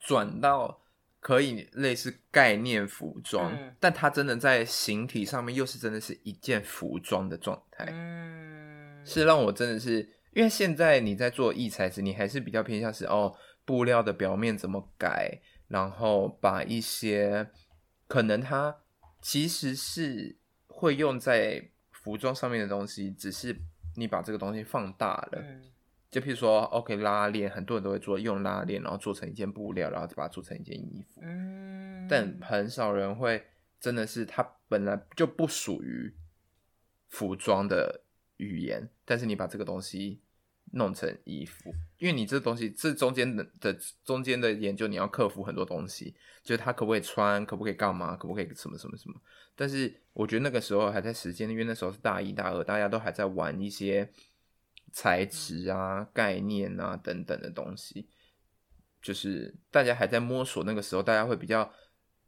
转到。可以类似概念服装，嗯、但它真的在形体上面又是真的是一件服装的状态，嗯，是让我真的是，因为现在你在做异材质，你还是比较偏向是哦布料的表面怎么改，然后把一些可能它其实是会用在服装上面的东西，只是你把这个东西放大了。嗯就譬如说，OK，拉链，很多人都会做，用拉链，然后做成一件布料，然后再把它做成一件衣服。嗯，但很少人会真的是它本来就不属于服装的语言，但是你把这个东西弄成衣服，因为你这东西这中间的的中间的研究，你要克服很多东西，就是它可不可以穿，可不可以干嘛，可不可以什么什么什么。但是我觉得那个时候还在时间，因为那时候是大一、大二，大家都还在玩一些。材质啊、概念啊等等的东西，就是大家还在摸索。那个时候，大家会比较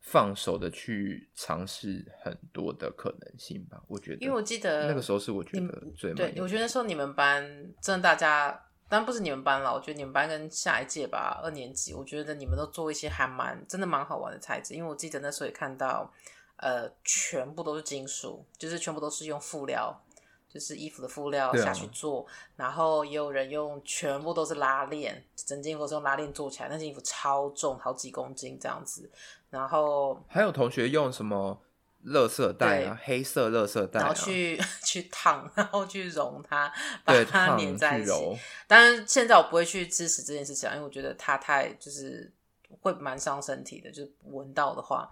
放手的去尝试很多的可能性吧。我觉得，因为我记得那个时候是我觉得最对。我觉得那时候你们班真的大家，当然不是你们班了。我觉得你们班跟下一届吧，二年级，我觉得你们都做一些还蛮真的蛮好玩的材质。因为我记得那时候也看到，呃，全部都是金属，就是全部都是用辅料。就是衣服的布料下去做，啊、然后也有人用全部都是拉链，整件衣服都是用拉链做起来，那件衣服超重，好几公斤这样子。然后还有同学用什么垃圾袋啊，黑色垃圾袋、啊，然后去 去烫，然后去融它，把它粘在一起。当然，现在我不会去支持这件事情，因为我觉得它太就是。会蛮伤身体的，就是闻到的话。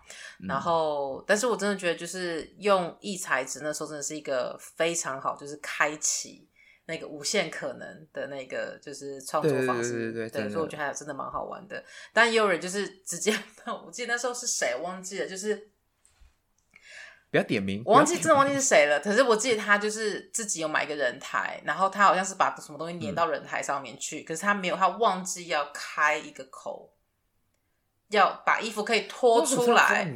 然后，嗯、但是我真的觉得，就是用异材质那时候真的是一个非常好，就是开启那个无限可能的那个就是创作方式。对对对对，对，所以我觉得还真的蛮好玩的。但也有人就是直接，我记得那时候是谁忘记了，就是不要点名，我忘记真的忘记是谁了。可是我记得他就是自己有买一个人台，然后他好像是把什么东西粘到人台上面去，嗯、可是他没有，他忘记要开一个口。要把衣服可以脱出来，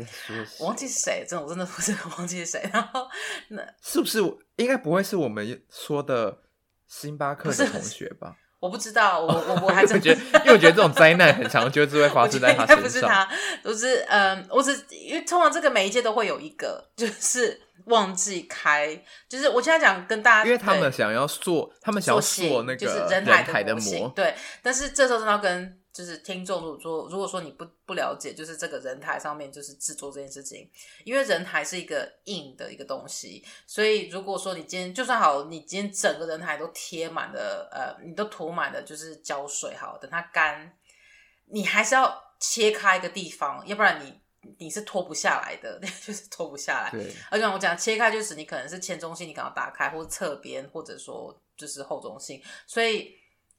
我忘记是谁，真的我真的不是忘记是谁。然后那是不是应该不会是我们说的星巴克的同学吧？我不知道，我我我还真 觉得，因为我觉得这种灾难很常就是会发生在他身上。不是他，我是嗯，我只因为通常这个每一届都会有一个，就是忘记开，就是我现在讲跟大家，因为他们想要做，他们想要做那个就是人海的模型，对，但是这时候真的要跟。就是听众，如果说如果说你不不了解，就是这个人台上面就是制作这件事情，因为人台是一个硬的一个东西，所以如果说你今天就算好，你今天整个人台都贴满了，呃，你都涂满了就是胶水，好，等它干，你还是要切开一个地方，要不然你你是脱不下来的，就是脱不下来。而且我讲切开就是你可能是前中心，你可能要打开，或者侧边，或者说就是后中心，所以。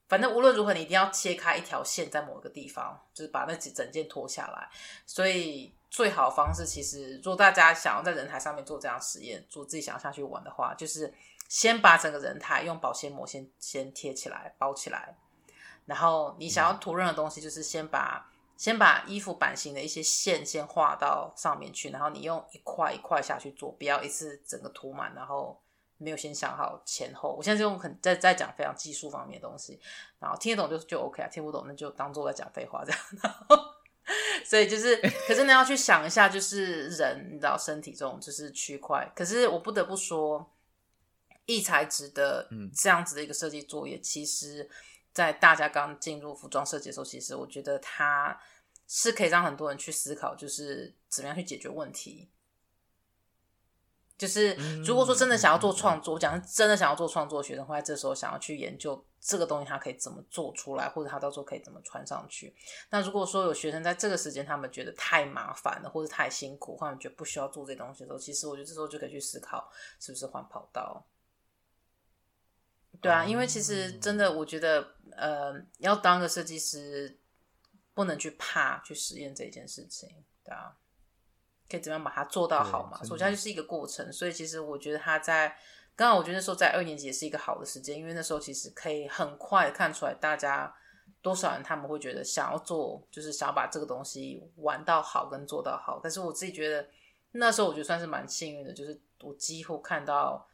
反正无论如何，你一定要切开一条线在某一个地方，就是把那几整件脱下来。所以最好的方式，其实如果大家想要在人台上面做这样实验，做自己想要下去玩的话，就是先把整个人台用保鲜膜先先贴起来包起来，然后你想要涂任何东西，就是先把先把衣服版型的一些线先画到上面去，然后你用一块一块下去做，不要一次整个涂满，然后没有先想好前后。我现在就用很在在讲非常技术方面的东西，然后听得懂就就 OK 啊，听不懂那就当做在讲废话这样。然后所以就是，可是你要去想一下，就是人，你知道身体这种就是区块。可是我不得不说，异材质的这样子的一个设计作业，嗯、其实。在大家刚进入服装设计的时候，其实我觉得它是可以让很多人去思考，就是怎么样去解决问题。就是如果说真的想要做创作，我讲是真的想要做创作的学生，会在这时候想要去研究这个东西，他可以怎么做出来，或者他到时候可以怎么穿上去。那如果说有学生在这个时间，他们觉得太麻烦了，或者太辛苦，或者他们觉得不需要做这些东西的时候，其实我觉得这时候就可以去思考，是不是换跑道。对啊，因为其实真的，我觉得，呃，要当个设计师，不能去怕去实验这件事情，对啊，可以怎么样把它做到好嘛？首先就是一个过程，所以其实我觉得他在刚刚，我觉得那时候在二年级也是一个好的时间，因为那时候其实可以很快看出来大家多少人他们会觉得想要做，就是想要把这个东西玩到好跟做到好。但是我自己觉得那时候我觉得算是蛮幸运的，就是我几乎看到。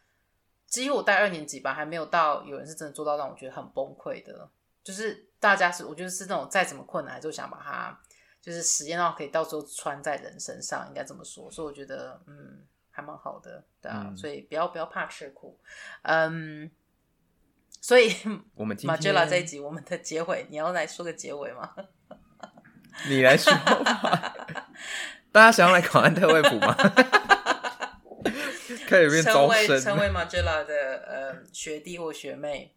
几乎我带二年级吧，还没有到有人是真的做到让我觉得很崩溃的。就是大家是，我觉得是那种再怎么困难，就想把它就是实验到可以到时候穿在人身上，应该这么说。所以我觉得，嗯，还蛮好的，对啊。嗯、所以不要不要怕吃苦，嗯。所以我们马吉拉这一集我们的结尾，你要来说个结尾吗？你来说吧。大家想要来考安特卫普吗？可以成为成为马吉拉的呃学弟或学妹，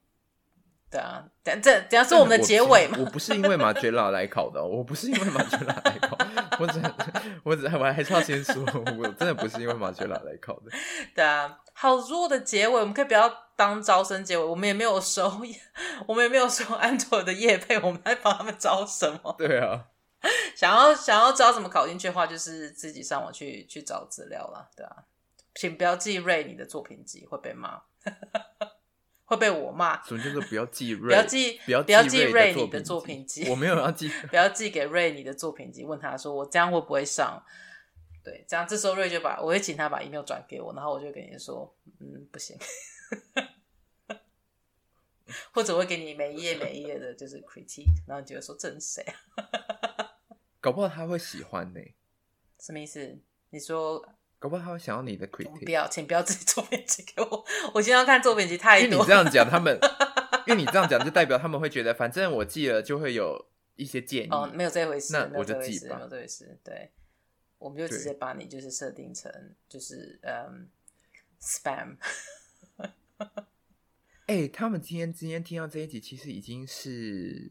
对啊，等这等下是我们的结尾嘛？我不是因为马吉拉来考的，我不是因为马吉拉来考，我只我只我还是要先说，我真的不是因为马吉拉来考的。对啊，好弱的结尾，我们可以不要当招生结尾，我们也没有收，我们也没有收安卓的业配，我们还帮他们招什么？对啊，想要想要招怎么考进去的话，就是自己上网去去找资料了，对啊。请不要寄瑞你的作品集，会被骂，会被我骂。什么叫做不要寄瑞？不要寄，不要不要寄瑞你的作品集。我没有要寄，不要寄给瑞你的作品集。问他说我这样会不会上？对，这样这时候瑞就把我会请他把 email 转给我，然后我就跟你说，嗯，不行。或者我会给你每一页每一页的就是 critique，然后你就会说这是谁啊？搞不好他会喜欢呢。什么意思？你说？搞不好他会想要你的 critique。不要，请不要自己做编辑给我。我今天要看作品集太多。因为你这样讲，他们因为你这样讲，就代表他们会觉得，反正我记了就会有一些建议。哦，没有这回事，那我就记吧。没有这回事，对，我们就直接把你就是设定成就是嗯 spam。哎、欸，他们今天今天听到这一集，其实已经是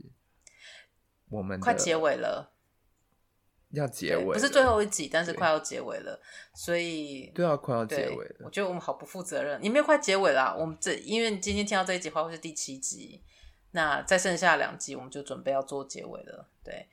我们快结尾了。要结尾，不是最后一集，但是快要结尾了，所以对啊，快要结尾了。我觉得我们好不负责任，你没有快结尾啦。我们这因为今天听到这一集的话，会是第七集，那再剩下两集，我们就准备要做结尾了。对，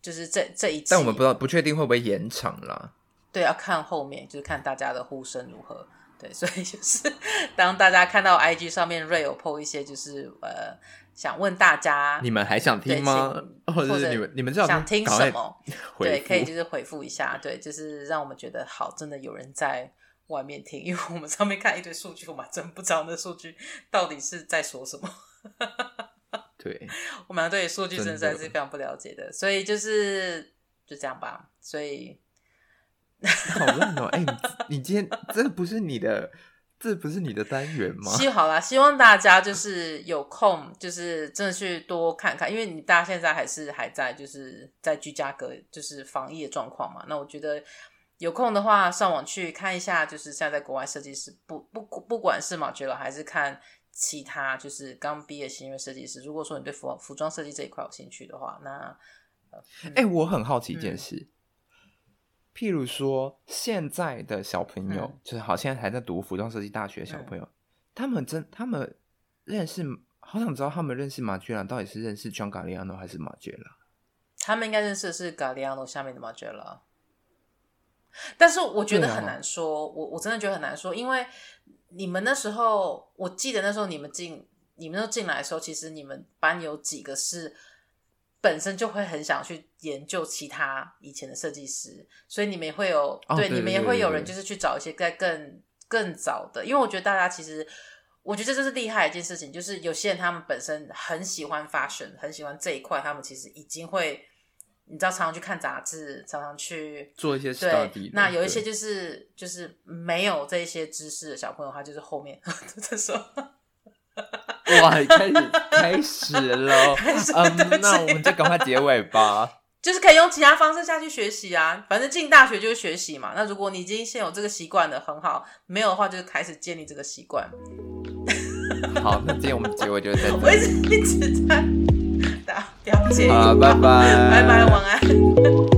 就是这这一集，但我们不知道，不确定会不会延长啦。对，要看后面，就是看大家的呼声如何。对，所以就是 当大家看到 IG 上面 Ray 有 po 一些，就是呃。想问大家，你们还想听吗？或者是你们你们想听什么？对，可以就是回复一下，对，就是让我们觉得好，真的有人在外面听，因为我们上面看一堆数据，我们真不知道那数据到底是在说什么。对，我们对数据真的是非常不了解的，所以就是就这样吧。所以好烂哦！哎、欸，你今天这个不是你的。这不是你的单元吗？希好啦，希望大家就是有空，就是真的去多看看，因为你大家现在还是还在就是在居家隔，就是防疫的状况嘛。那我觉得有空的话，上网去看一下，就是现在在国外设计师不不不管是马杰拉还是看其他，就是刚毕业新锐设计师。如果说你对服服装设计这一块有兴趣的话，那哎、欸，我很好奇一件事。嗯譬如说，现在的小朋友，嗯、就是好，现在还在读服装设计大学的小朋友，嗯、他们真，他们认识，好想知道他们认识马吉拉到底是认识 John Galliano 还是马吉拉？他们应该认识的是 Galliano 下面的马吉拉，但是我觉得很难说，啊、我我真的觉得很难说，因为你们那时候，我记得那时候你们进，你们都进来的时候，其实你们班有几个是。本身就会很想去研究其他以前的设计师，所以你们也会有、哦、对，你们也会有人就是去找一些在更更早的，因为我觉得大家其实，我觉得这是厉害一件事情，就是有些人他们本身很喜欢 fashion，很喜欢这一块，他们其实已经会，你知道，常常去看杂志，常常去做一些对。那有一些就是就是没有这些知识的小朋友，他就是后面 这时候。哇，开始开始了，嗯，那我们就赶快结尾吧。就是可以用其他方式下去学习啊，反正进大学就是学习嘛。那如果你已经先有这个习惯的，很好；没有的话，就是开始建立这个习惯。好，那今天我们结尾就在这里。我一直一直在打了解。好，拜拜，拜拜，晚安。